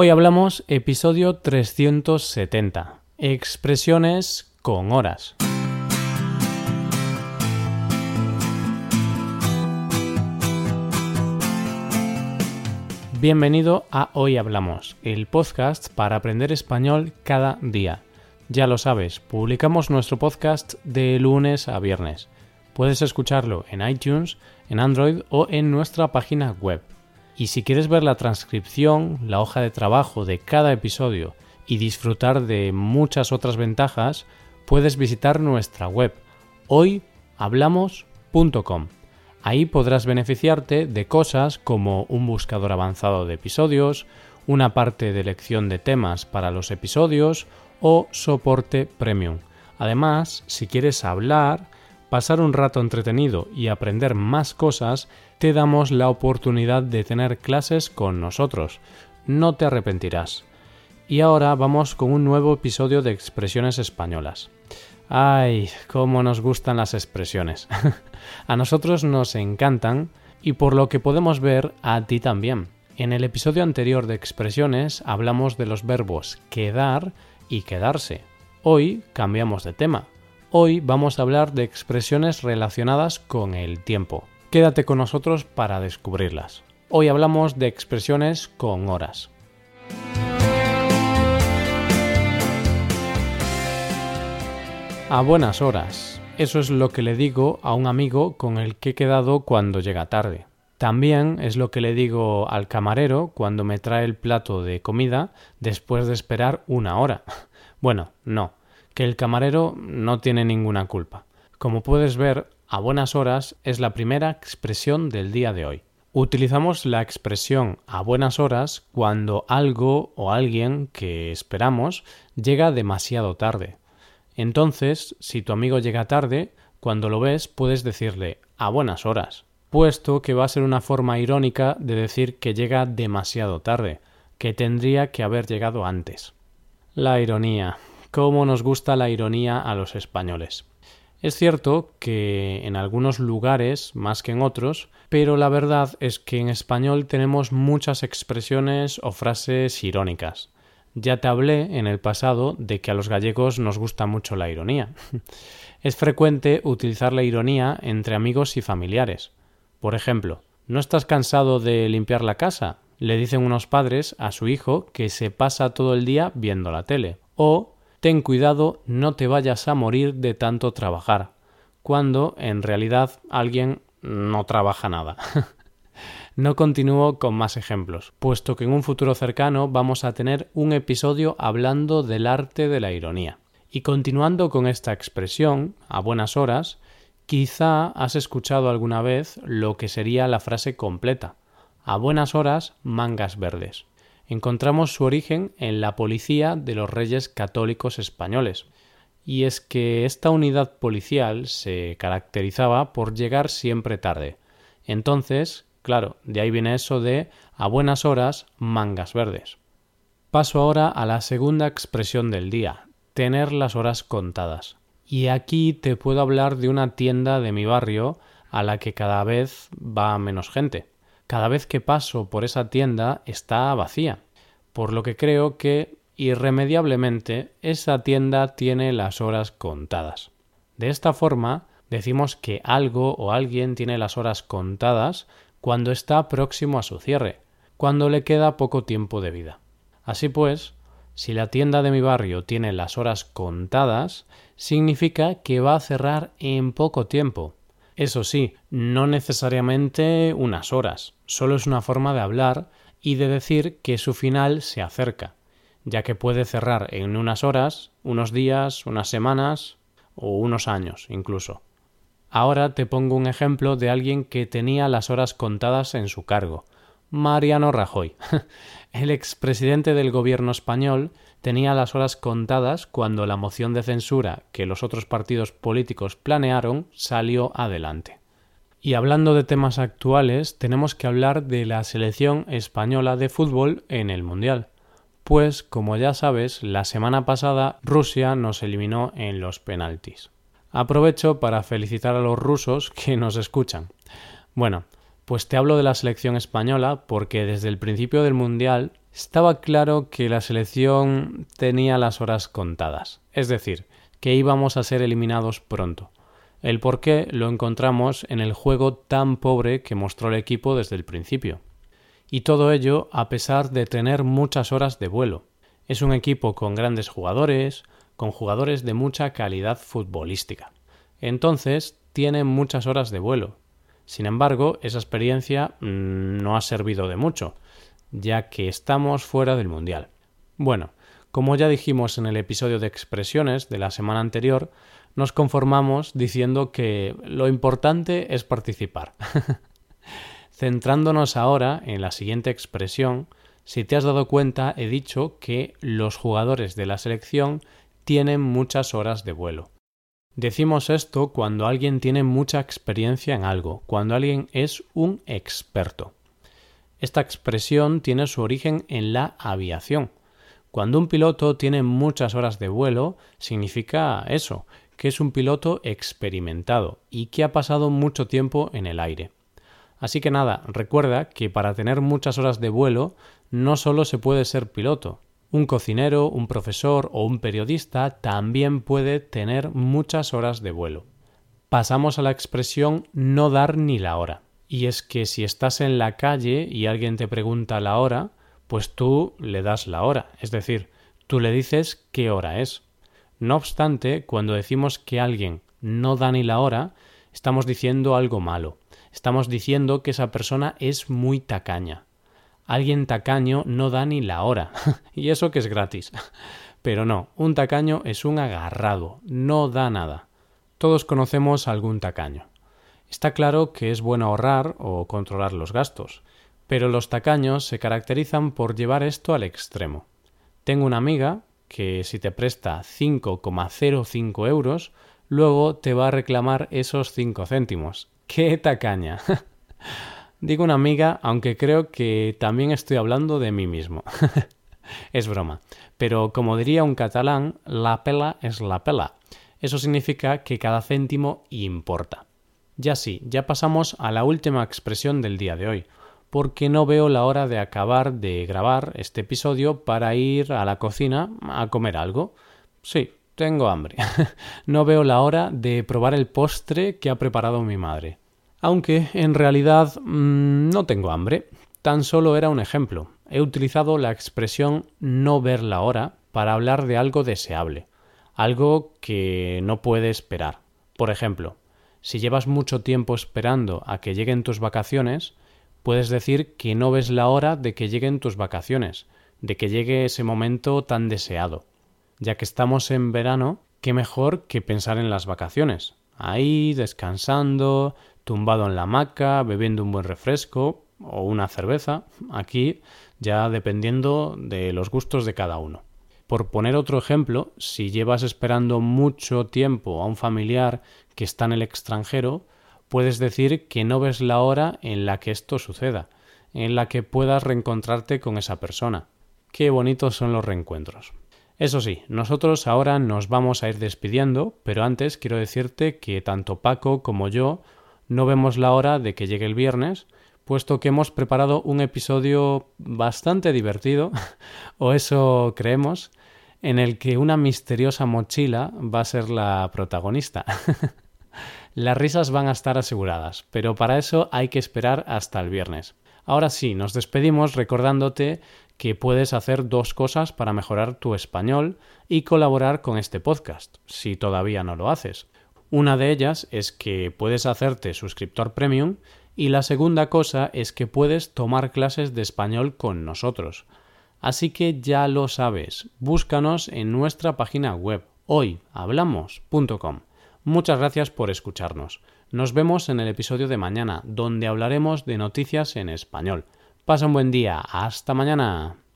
Hoy hablamos episodio 370, expresiones con horas. Bienvenido a Hoy Hablamos, el podcast para aprender español cada día. Ya lo sabes, publicamos nuestro podcast de lunes a viernes. Puedes escucharlo en iTunes, en Android o en nuestra página web. Y si quieres ver la transcripción, la hoja de trabajo de cada episodio y disfrutar de muchas otras ventajas, puedes visitar nuestra web hoyhablamos.com. Ahí podrás beneficiarte de cosas como un buscador avanzado de episodios, una parte de elección de temas para los episodios o soporte premium. Además, si quieres hablar, pasar un rato entretenido y aprender más cosas, te damos la oportunidad de tener clases con nosotros. No te arrepentirás. Y ahora vamos con un nuevo episodio de expresiones españolas. Ay, cómo nos gustan las expresiones. a nosotros nos encantan y por lo que podemos ver a ti también. En el episodio anterior de expresiones hablamos de los verbos quedar y quedarse. Hoy cambiamos de tema Hoy vamos a hablar de expresiones relacionadas con el tiempo. Quédate con nosotros para descubrirlas. Hoy hablamos de expresiones con horas. A buenas horas. Eso es lo que le digo a un amigo con el que he quedado cuando llega tarde. También es lo que le digo al camarero cuando me trae el plato de comida después de esperar una hora. Bueno, no, que el camarero no tiene ninguna culpa. Como puedes ver, a buenas horas es la primera expresión del día de hoy. Utilizamos la expresión a buenas horas cuando algo o alguien que esperamos llega demasiado tarde. Entonces, si tu amigo llega tarde, cuando lo ves puedes decirle a buenas horas, puesto que va a ser una forma irónica de decir que llega demasiado tarde, que tendría que haber llegado antes. La ironía cómo nos gusta la ironía a los españoles. Es cierto que en algunos lugares más que en otros, pero la verdad es que en español tenemos muchas expresiones o frases irónicas. Ya te hablé en el pasado de que a los gallegos nos gusta mucho la ironía. es frecuente utilizar la ironía entre amigos y familiares. Por ejemplo, ¿no estás cansado de limpiar la casa? le dicen unos padres a su hijo que se pasa todo el día viendo la tele. O ten cuidado, no te vayas a morir de tanto trabajar, cuando en realidad alguien no trabaja nada. no continúo con más ejemplos, puesto que en un futuro cercano vamos a tener un episodio hablando del arte de la ironía. Y continuando con esta expresión, a buenas horas, quizá has escuchado alguna vez lo que sería la frase completa. A buenas horas, mangas verdes encontramos su origen en la policía de los reyes católicos españoles. Y es que esta unidad policial se caracterizaba por llegar siempre tarde. Entonces, claro, de ahí viene eso de a buenas horas, mangas verdes. Paso ahora a la segunda expresión del día, tener las horas contadas. Y aquí te puedo hablar de una tienda de mi barrio a la que cada vez va menos gente cada vez que paso por esa tienda está vacía, por lo que creo que irremediablemente esa tienda tiene las horas contadas. De esta forma, decimos que algo o alguien tiene las horas contadas cuando está próximo a su cierre, cuando le queda poco tiempo de vida. Así pues, si la tienda de mi barrio tiene las horas contadas, significa que va a cerrar en poco tiempo, eso sí, no necesariamente unas horas, solo es una forma de hablar y de decir que su final se acerca, ya que puede cerrar en unas horas, unos días, unas semanas o unos años incluso. Ahora te pongo un ejemplo de alguien que tenía las horas contadas en su cargo. Mariano Rajoy. El expresidente del gobierno español tenía las horas contadas cuando la moción de censura que los otros partidos políticos planearon salió adelante. Y hablando de temas actuales, tenemos que hablar de la selección española de fútbol en el Mundial. Pues, como ya sabes, la semana pasada Rusia nos eliminó en los penaltis. Aprovecho para felicitar a los rusos que nos escuchan. Bueno, pues te hablo de la selección española porque desde el principio del Mundial estaba claro que la selección tenía las horas contadas, es decir, que íbamos a ser eliminados pronto. El porqué lo encontramos en el juego tan pobre que mostró el equipo desde el principio. Y todo ello a pesar de tener muchas horas de vuelo. Es un equipo con grandes jugadores, con jugadores de mucha calidad futbolística. Entonces, tiene muchas horas de vuelo. Sin embargo, esa experiencia mm, no ha servido de mucho, ya que estamos fuera del Mundial. Bueno, como ya dijimos en el episodio de expresiones de la semana anterior, nos conformamos diciendo que lo importante es participar. Centrándonos ahora en la siguiente expresión, si te has dado cuenta he dicho que los jugadores de la selección tienen muchas horas de vuelo. Decimos esto cuando alguien tiene mucha experiencia en algo, cuando alguien es un experto. Esta expresión tiene su origen en la aviación. Cuando un piloto tiene muchas horas de vuelo, significa eso, que es un piloto experimentado y que ha pasado mucho tiempo en el aire. Así que nada, recuerda que para tener muchas horas de vuelo no solo se puede ser piloto. Un cocinero, un profesor o un periodista también puede tener muchas horas de vuelo. Pasamos a la expresión no dar ni la hora. Y es que si estás en la calle y alguien te pregunta la hora, pues tú le das la hora, es decir, tú le dices qué hora es. No obstante, cuando decimos que alguien no da ni la hora, estamos diciendo algo malo. Estamos diciendo que esa persona es muy tacaña. Alguien tacaño no da ni la hora. y eso que es gratis. Pero no, un tacaño es un agarrado, no da nada. Todos conocemos algún tacaño. Está claro que es bueno ahorrar o controlar los gastos, pero los tacaños se caracterizan por llevar esto al extremo. Tengo una amiga que si te presta 5,05 euros, luego te va a reclamar esos 5 céntimos. ¡Qué tacaña! Digo una amiga, aunque creo que también estoy hablando de mí mismo. es broma. Pero como diría un catalán, la pela es la pela. Eso significa que cada céntimo importa. Ya sí, ya pasamos a la última expresión del día de hoy, porque no veo la hora de acabar de grabar este episodio para ir a la cocina a comer algo. Sí, tengo hambre. no veo la hora de probar el postre que ha preparado mi madre. Aunque en realidad mmm, no tengo hambre. Tan solo era un ejemplo. He utilizado la expresión no ver la hora para hablar de algo deseable, algo que no puede esperar. Por ejemplo, si llevas mucho tiempo esperando a que lleguen tus vacaciones, puedes decir que no ves la hora de que lleguen tus vacaciones, de que llegue ese momento tan deseado. Ya que estamos en verano, qué mejor que pensar en las vacaciones. Ahí, descansando, tumbado en la hamaca, bebiendo un buen refresco o una cerveza, aquí ya dependiendo de los gustos de cada uno. Por poner otro ejemplo, si llevas esperando mucho tiempo a un familiar que está en el extranjero, puedes decir que no ves la hora en la que esto suceda, en la que puedas reencontrarte con esa persona. Qué bonitos son los reencuentros. Eso sí, nosotros ahora nos vamos a ir despidiendo, pero antes quiero decirte que tanto Paco como yo no vemos la hora de que llegue el viernes, puesto que hemos preparado un episodio bastante divertido, o eso creemos, en el que una misteriosa mochila va a ser la protagonista. Las risas van a estar aseguradas, pero para eso hay que esperar hasta el viernes. Ahora sí, nos despedimos recordándote que puedes hacer dos cosas para mejorar tu español y colaborar con este podcast, si todavía no lo haces. Una de ellas es que puedes hacerte suscriptor premium y la segunda cosa es que puedes tomar clases de español con nosotros. Así que ya lo sabes, búscanos en nuestra página web hoyhablamos.com. Muchas gracias por escucharnos. Nos vemos en el episodio de mañana, donde hablaremos de noticias en español. Pasa un buen día. Hasta mañana.